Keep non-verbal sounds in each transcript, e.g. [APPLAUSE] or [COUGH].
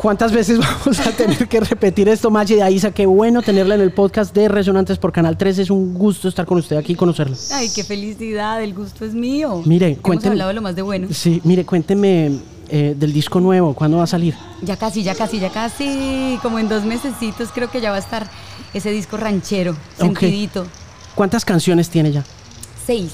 ¿Cuántas veces [LAUGHS] vamos a tener que repetir esto, Maggi Aiza? Qué bueno tenerla en el podcast de Resonantes por Canal 3. Es un gusto estar con usted aquí y conocerla. Ay, qué felicidad, el gusto es mío. Mire, Hemos cuénteme. hablado de lo más de bueno. Sí, mire, cuénteme eh, del disco nuevo. ¿Cuándo va a salir? Ya casi, ya casi, ya casi, como en dos mesecitos creo que ya va a estar ese disco ranchero, sentidito. ¿Cuántas canciones tiene ya? Seis,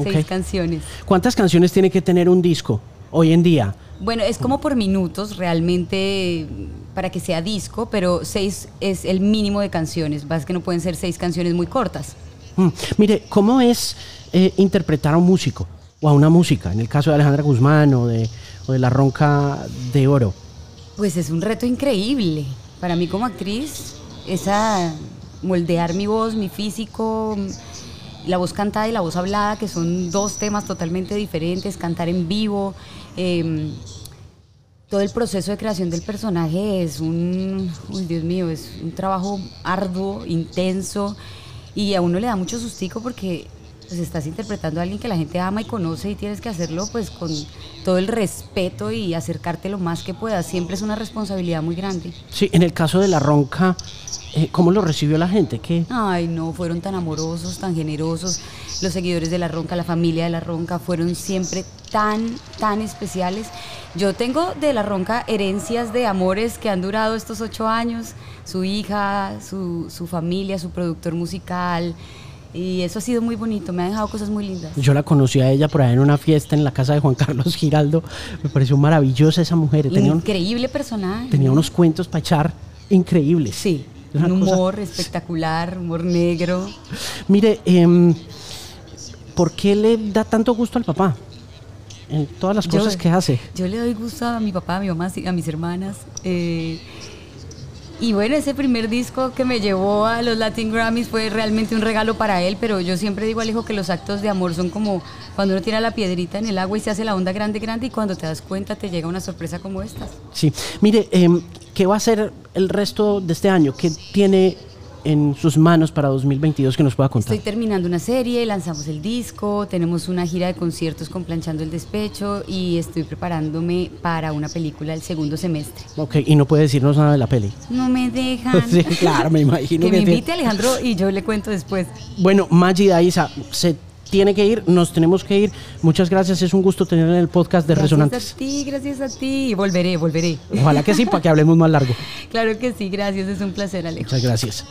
seis canciones. ¿Cuántas canciones tiene que tener un disco hoy en día? Bueno, es como por minutos realmente para que sea disco, pero seis es el mínimo de canciones. Vas que no pueden ser seis canciones muy cortas. Mm, Mire, ¿cómo es eh, interpretar a un músico o a una música? En el caso de Alejandra Guzmán o de, o de La Ronca de Oro. Pues es un reto increíble. Para mí como actriz, esa moldear mi voz, mi físico, la voz cantada y la voz hablada, que son dos temas totalmente diferentes, cantar en vivo. eh, todo el proceso de creación del personaje es un, uy, Dios mío, es un trabajo arduo, intenso y a uno le da mucho sustico porque pues, estás interpretando a alguien que la gente ama y conoce y tienes que hacerlo pues con todo el respeto y acercarte lo más que puedas. Siempre es una responsabilidad muy grande. Sí, en el caso de La Ronca, eh, ¿cómo lo recibió la gente? ¿Qué? Ay, no, fueron tan amorosos, tan generosos. Los seguidores de La Ronca, la familia de La Ronca fueron siempre tan, tan especiales. Yo tengo de La Ronca herencias de amores que han durado estos ocho años. Su hija, su, su familia, su productor musical. Y eso ha sido muy bonito, me ha dejado cosas muy lindas. Yo la conocí a ella por ahí en una fiesta en la casa de Juan [LAUGHS] Carlos Giraldo. Me pareció maravillosa esa mujer. Tenía, un- Increíble personaje. tenía unos cuentos para echar increíbles. Sí, un cosa- humor espectacular, humor negro. Mire, em, ¿por qué le da tanto gusto al papá? En todas las Yo- cosas que hace. Yo le doy gusto a mi papá, a mi mamá, a mis hermanas. eh, y bueno, ese primer disco que me llevó a los Latin Grammys fue realmente un regalo para él, pero yo siempre digo al hijo que los actos de amor son como cuando uno tira la piedrita en el agua y se hace la onda grande, grande, y cuando te das cuenta te llega una sorpresa como esta. Sí. Mire, em, ¿qué va a ser el resto de este año? ¿Qué tiene en sus manos para 2022 que nos pueda contar? Estoy terminando una serie, lanzamos el disco, tenemos una gira de conciertos con Planchando el Despecho y estoy preparándome para una película el segundo semestre. Ok, y no puede decirnos nada de la peli. No me dejan. [LAUGHS] Sí, claro, me imagino Que me invite Alejandro y yo le cuento después. Bueno, Maggi Daiza, se tiene que ir, nos tenemos que ir. Muchas gracias, es un gusto tenerla en el podcast de Gracias Resonantes. a ti, gracias a ti. Y volveré, volveré. Ojalá que sí, para que hablemos más largo. [LAUGHS] Claro que sí, gracias, es un placer, Alejo. Muchas gracias.